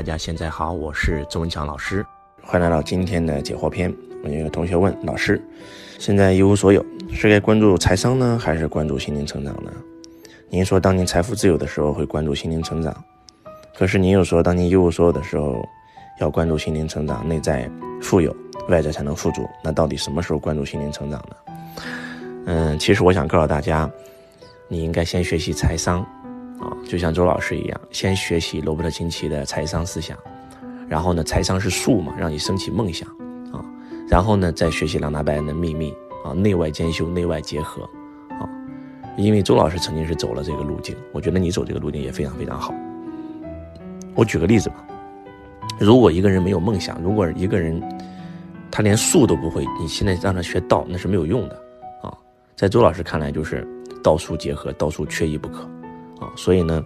大家现在好，我是周文强老师，欢迎来到今天的解惑篇。我有一个同学问老师，现在一无所有，是该关注财商呢，还是关注心灵成长呢？您说，当您财富自由的时候会关注心灵成长，可是您又说，当您一无所有的时候要关注心灵成长，内在富有，外在才能富足。那到底什么时候关注心灵成长呢？嗯，其实我想告诉大家，你应该先学习财商。啊，就像周老师一样，先学习罗伯特清崎的财商思想，然后呢，财商是术嘛，让你升起梦想啊，然后呢，再学习朗达·拜恩的秘密啊，内外兼修，内外结合啊。因为周老师曾经是走了这个路径，我觉得你走这个路径也非常非常好。我举个例子吧，如果一个人没有梦想，如果一个人他连术都不会，你现在让他学道那是没有用的啊。在周老师看来，就是道术结合，道术缺一不可。啊，所以呢，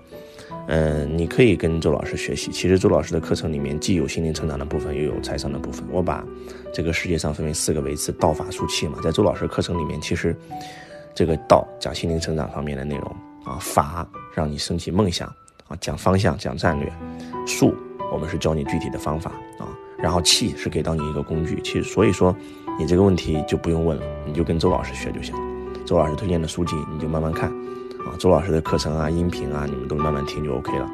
嗯，你可以跟周老师学习。其实周老师的课程里面既有心灵成长的部分，又有财商的部分。我把这个世界上分为四个维次，道法术器嘛。在周老师课程里面，其实这个道讲心灵成长方面的内容啊，法让你升起梦想啊，讲方向讲战略，术我们是教你具体的方法啊，然后器是给到你一个工具。其实所以说你这个问题就不用问了，你就跟周老师学就行了。周老师推荐的书籍你就慢慢看。啊，周老师的课程啊，音频啊，你们都慢慢听就 OK 了。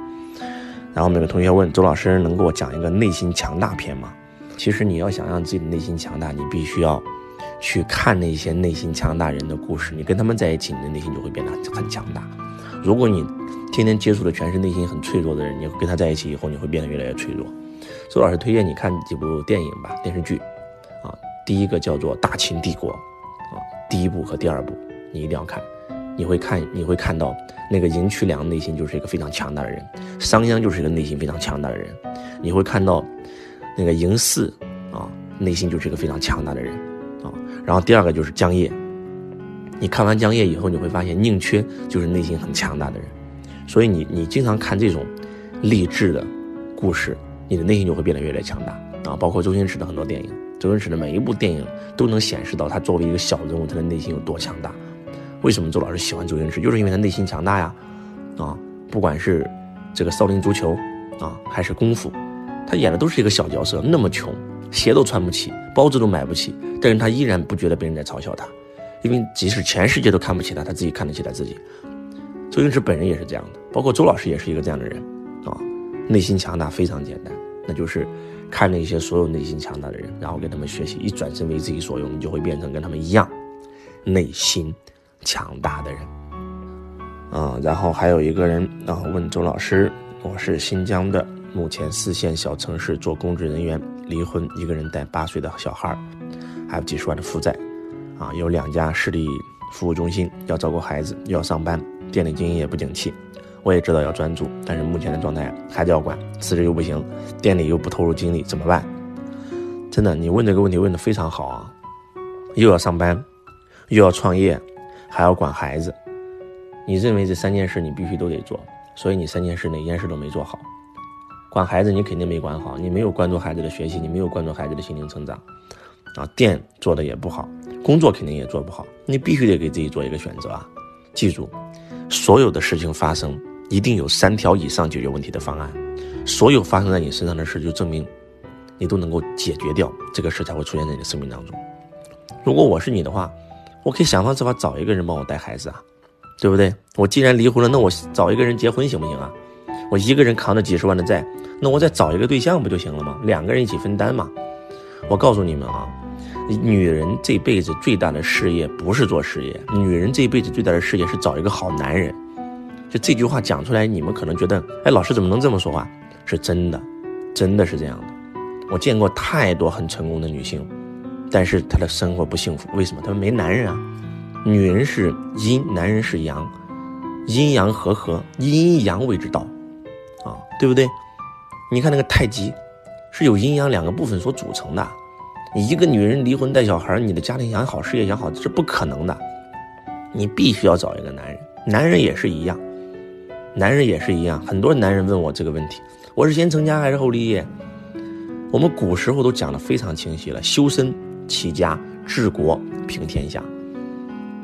然后每个同学问周老师，能给我讲一个内心强大篇吗？其实你要想让自己的内心强大，你必须要去看那些内心强大人的故事。你跟他们在一起，你的内心就会变得很强大。如果你天天接触的全是内心很脆弱的人，你跟他在一起以后，你会变得越来越脆弱。周老师推荐你看几部电影吧，电视剧。啊，第一个叫做《大秦帝国》，啊，第一部和第二部你一定要看。你会看，你会看到那个赢渠良内心就是一个非常强大的人，商鞅就是一个内心非常强大的人。你会看到那个嬴驷啊，内心就是一个非常强大的人啊。然后第二个就是江夜，你看完江夜以后，你会发现宁缺就是内心很强大的人。所以你你经常看这种励志的故事，你的内心就会变得越来越强大啊。包括周星驰的很多电影，周星驰的每一部电影都能显示到他作为一个小人物，他的内心有多强大。为什么周老师喜欢周星驰？就是因为他内心强大呀，啊，不管是这个少林足球啊，还是功夫，他演的都是一个小角色，那么穷，鞋都穿不起，包子都买不起，但是他依然不觉得别人在嘲笑他，因为即使全世界都看不起他，他自己看得起他自己。周星驰本人也是这样的，包括周老师也是一个这样的人，啊，内心强大非常简单，那就是看那些所有内心强大的人，然后跟他们学习，一转身为自己所用，你就会变成跟他们一样，内心。强大的人，啊，然后还有一个人，然后问周老师：“我是新疆的，目前四线小城市做公职人员，离婚，一个人带八岁的小孩，还有几十万的负债，啊，有两家市里服务中心，要照顾孩子，又要上班，店里经营也不景气。我也知道要专注，但是目前的状态，孩子要管，辞职又不行，店里又不投入精力，怎么办？真的，你问这个问题问的非常好啊，又要上班，又要创业。”还要管孩子，你认为这三件事你必须都得做，所以你三件事哪件事都没做好。管孩子你肯定没管好，你没有关注孩子的学习，你没有关注孩子的心灵成长，啊，店做的也不好，工作肯定也做不好，你必须得给自己做一个选择啊！记住，所有的事情发生一定有三条以上解决问题的方案，所有发生在你身上的事就证明你都能够解决掉这个事才会出现在你的生命当中。如果我是你的话。我可以想方设法找一个人帮我带孩子啊，对不对？我既然离婚了，那我找一个人结婚行不行啊？我一个人扛着几十万的债，那我再找一个对象不就行了吗？两个人一起分担嘛。我告诉你们啊，女人这辈子最大的事业不是做事业，女人这辈子最大的事业是找一个好男人。就这句话讲出来，你们可能觉得，哎，老师怎么能这么说话？是真的，真的是这样的。我见过太多很成功的女性。但是她的生活不幸福，为什么？她没男人啊。女人是阴，男人是阳，阴阳和合，阴阳为之道，啊，对不对？你看那个太极，是由阴阳两个部分所组成的。你一个女人离婚带小孩，你的家庭养好，事业养好，这是不可能的。你必须要找一个男人，男人也是一样，男人也是一样。很多男人问我这个问题：我是先成家还是后立业？我们古时候都讲的非常清晰了，修身。齐家治国平天下，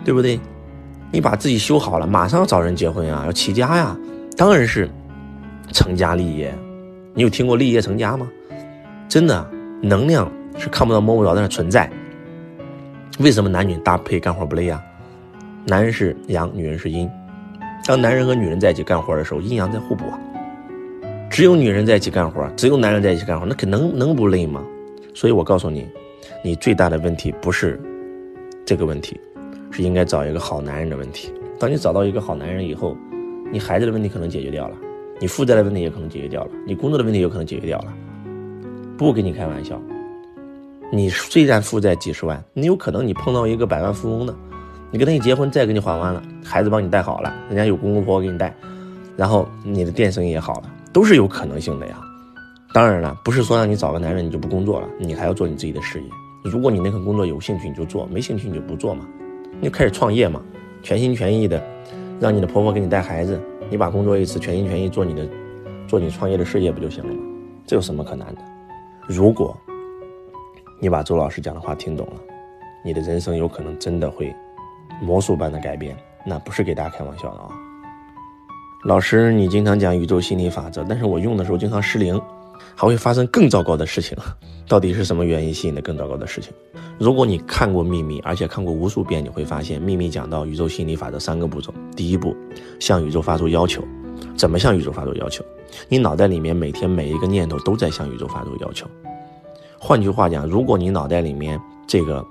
对不对？你把自己修好了，马上要找人结婚啊，要齐家呀，当然是成家立业，你有听过立业成家吗？真的，能量是看不到摸不着，但是存在。为什么男女搭配干活不累啊？男人是阳，女人是阴。当男人和女人在一起干活的时候，阴阳在互补啊。只有女人在一起干活，只有男人在一起干活，那可能能不累吗？所以我告诉你，你最大的问题不是这个问题，是应该找一个好男人的问题。当你找到一个好男人以后，你孩子的问题可能解决掉了，你负债的问题也可能解决掉了，你工作的问题有可能解决掉了。不跟你开玩笑，你虽然负债几十万，你有可能你碰到一个百万富翁的，你跟他一结婚，债给你还完了，孩子帮你带好了，人家有公公婆婆给你带，然后你的店生意也好了，都是有可能性的呀。当然了，不是说让你找个男人你就不工作了，你还要做你自己的事业。如果你那份工作有兴趣你就做，没兴趣你就不做嘛，你就开始创业嘛，全心全意的让你的婆婆给你带孩子，你把工作一辞，全心全意做你的，做你创业的事业不就行了吗？这有什么可难的？如果你把周老师讲的话听懂了，你的人生有可能真的会魔术般的改变。那不是给大家开玩笑的啊！老师，你经常讲宇宙心理法则，但是我用的时候经常失灵，还会发生更糟糕的事情。到底是什么原因吸引的更糟糕的事情？如果你看过《秘密》，而且看过无数遍，你会发现《秘密》讲到宇宙心理法则三个步骤。第一步，向宇宙发出要求。怎么向宇宙发出要求？你脑袋里面每天每一个念头都在向宇宙发出要求。换句话讲，如果你脑袋里面这个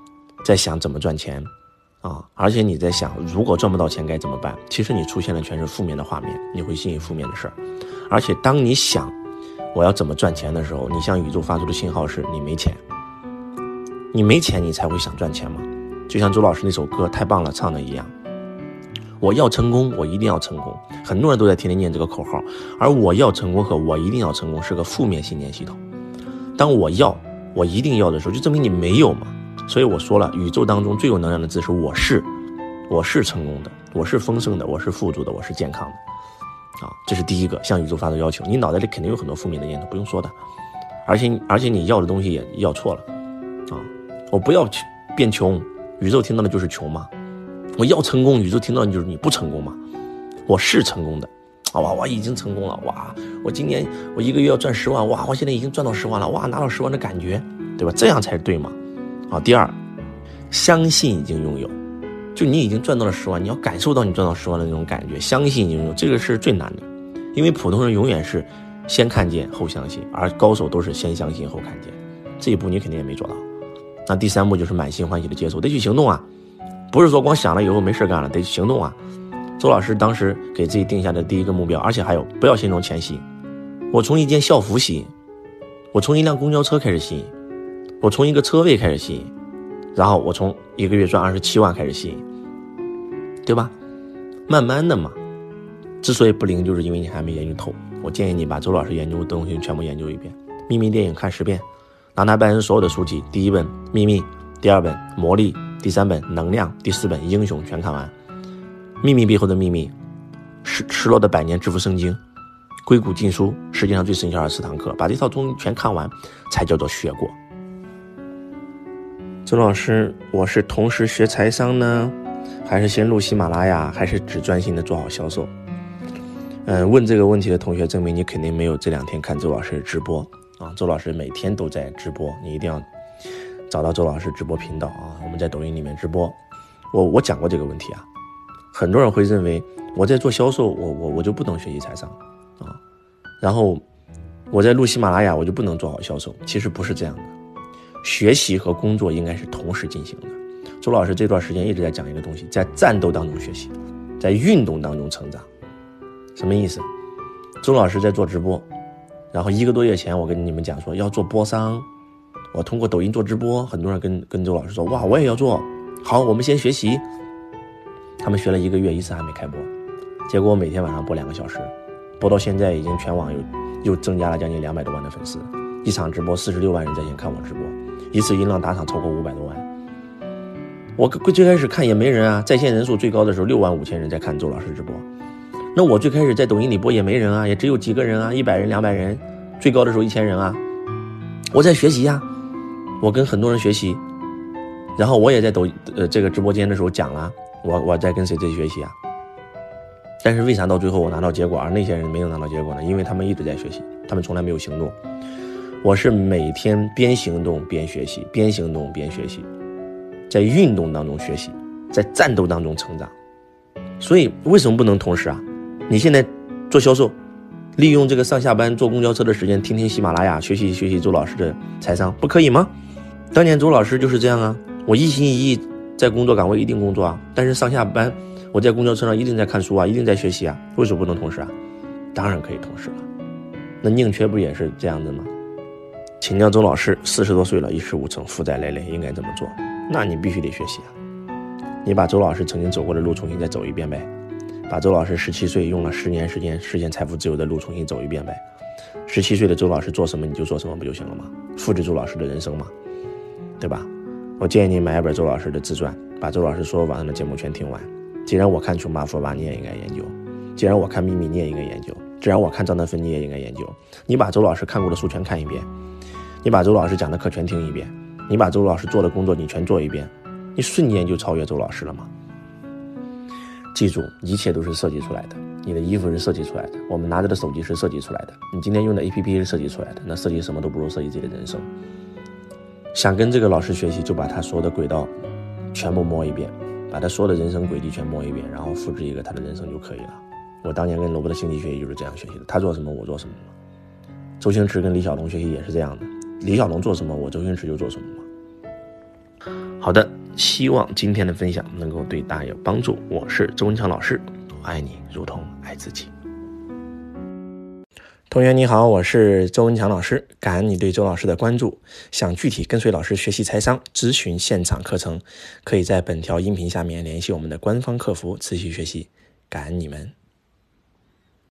在想怎么赚钱，啊，而且你在想如果赚不到钱该怎么办，其实你出现的全是负面的画面，你会吸引负面的事儿。而且当你想我要怎么赚钱的时候，你向宇宙发出的信号是你没钱。你没钱，你才会想赚钱嘛。就像周老师那首歌太棒了唱的一样。我要成功，我一定要成功。很多人都在天天念这个口号，而我要成功和我一定要成功是个负面信念系统。当我要，我一定要的时候，就证明你没有嘛。所以我说了，宇宙当中最有能量的字是我是，我是成功的，我是丰盛的，我是富足的，我是健康的。啊，这是第一个向宇宙发出要求。你脑袋里肯定有很多负面的念头，不用说的。而且而且你要的东西也要错了。啊，我不要变穷，宇宙听到的就是穷嘛。我要成功，宇宙听到的就是你不成功嘛？我是成功的，哇，我已经成功了，哇，我今年我一个月要赚十万，哇，我现在已经赚到十万了，哇，拿到十万的感觉，对吧？这样才是对嘛？好，第二，相信已经拥有，就你已经赚到了十万，你要感受到你赚到十万的那种感觉，相信拥有这个是最难的，因为普通人永远是先看见后相信，而高手都是先相信后看见，这一步你肯定也没做到。那第三步就是满心欢喜的接受，得去行动啊。不是说光想了以后没事干了，得去行动啊！周老师当时给自己定下的第一个目标，而且还有不要心中前吸，我从一件校服吸引，我从一辆公交车开始吸引，我从一个车位开始吸引，然后我从一个月赚二十七万开始吸引，对吧？慢慢的嘛，之所以不灵，就是因为你还没研究透。我建议你把周老师研究的东西全部研究一遍，《秘密电影》看十遍，拿他拜恩所有的书籍，第一本《秘密》，第二本《魔力》。第三本能量，第四本英雄全看完，秘密背后的秘密，失失落的百年致富圣经，硅谷禁书，世界上最神奇二十四堂课，把这套东西全看完，才叫做学过。周老师，我是同时学财商呢，还是先录喜马拉雅，还是只专心的做好销售？嗯，问这个问题的同学，证明你肯定没有这两天看周老师的直播啊！周老师每天都在直播，你一定要。找到周老师直播频道啊，我们在抖音里面直播。我我讲过这个问题啊，很多人会认为我在做销售，我我我就不能学习财商啊，然后我在录喜马拉雅，我就不能做好销售。其实不是这样的，学习和工作应该是同时进行的。周老师这段时间一直在讲一个东西，在战斗当中学习，在运动当中成长。什么意思？周老师在做直播，然后一个多月前我跟你们讲说要做播商。我通过抖音做直播，很多人跟跟周老师说：“哇，我也要做。”好，我们先学习。他们学了一个月，一次还没开播，结果我每天晚上播两个小时，播到现在已经全网又又增加了将近两百多万的粉丝。一场直播四十六万人在线看我直播，一次音浪打赏超过五百多万。我最开始看也没人啊，在线人数最高的时候六万五千人在看周老师直播。那我最开始在抖音里播也没人啊，也只有几个人啊，一百人、两百人，最高的时候一千人啊。我在学习呀。我跟很多人学习，然后我也在抖呃这个直播间的时候讲了，我我在跟谁在学习啊？但是为啥到最后我拿到结果，而那些人没有拿到结果呢？因为他们一直在学习，他们从来没有行动。我是每天边行动边学习，边行动边学习，在运动当中学习，在战斗当中成长。所以为什么不能同时啊？你现在做销售，利用这个上下班坐公交车的时间，听听喜马拉雅，学习学习周老师的财商，不可以吗？当年周老师就是这样啊，我一心一意在工作岗位一定工作啊，但是上下班我在公交车上一定在看书啊，一定在学习啊，为什么不能同时啊？当然可以同时了。那宁缺不也是这样的吗？请教周老师，四十多岁了，一事无成，负债累累，应该怎么做？那你必须得学习啊！你把周老师曾经走过的路重新再走一遍呗，把周老师十七岁用了十年时间实现财富自由的路重新走一遍呗。十七岁的周老师做什么你就做什么不就行了吗？复制周老师的人生嘛，对吧？我建议你买一本周老师的自传，把周老师所有网上的节目全听完。既然我看《穷爸富爸》，你也应该研究；既然我看《秘密》，你也应该研究；既然我看张德芬，你也应该研究。你把周老师看过的书全看一遍。你把周老师讲的课全听一遍，你把周老师做的工作你全做一遍，你瞬间就超越周老师了吗？记住，一切都是设计出来的。你的衣服是设计出来的，我们拿着的手机是设计出来的，你今天用的 APP 是设计出来的。那设计什么都不如设计自己的人生。想跟这个老师学习，就把他所有的轨道全部摸一遍，把他所有的人生轨迹全摸一遍，然后复制一个他的人生就可以了。我当年跟罗伯特·辛迪学习就是这样学习的，他做什么我做什么。周星驰跟李小龙学习也是这样的。李小龙做什么，我周星驰就做什么嘛。好的，希望今天的分享能够对大家有帮助。我是周文强老师，爱你如同爱自己。同学你好，我是周文强老师，感恩你对周老师的关注。想具体跟随老师学习财商，咨询现场课程，可以在本条音频下面联系我们的官方客服，持续学习。感恩你们。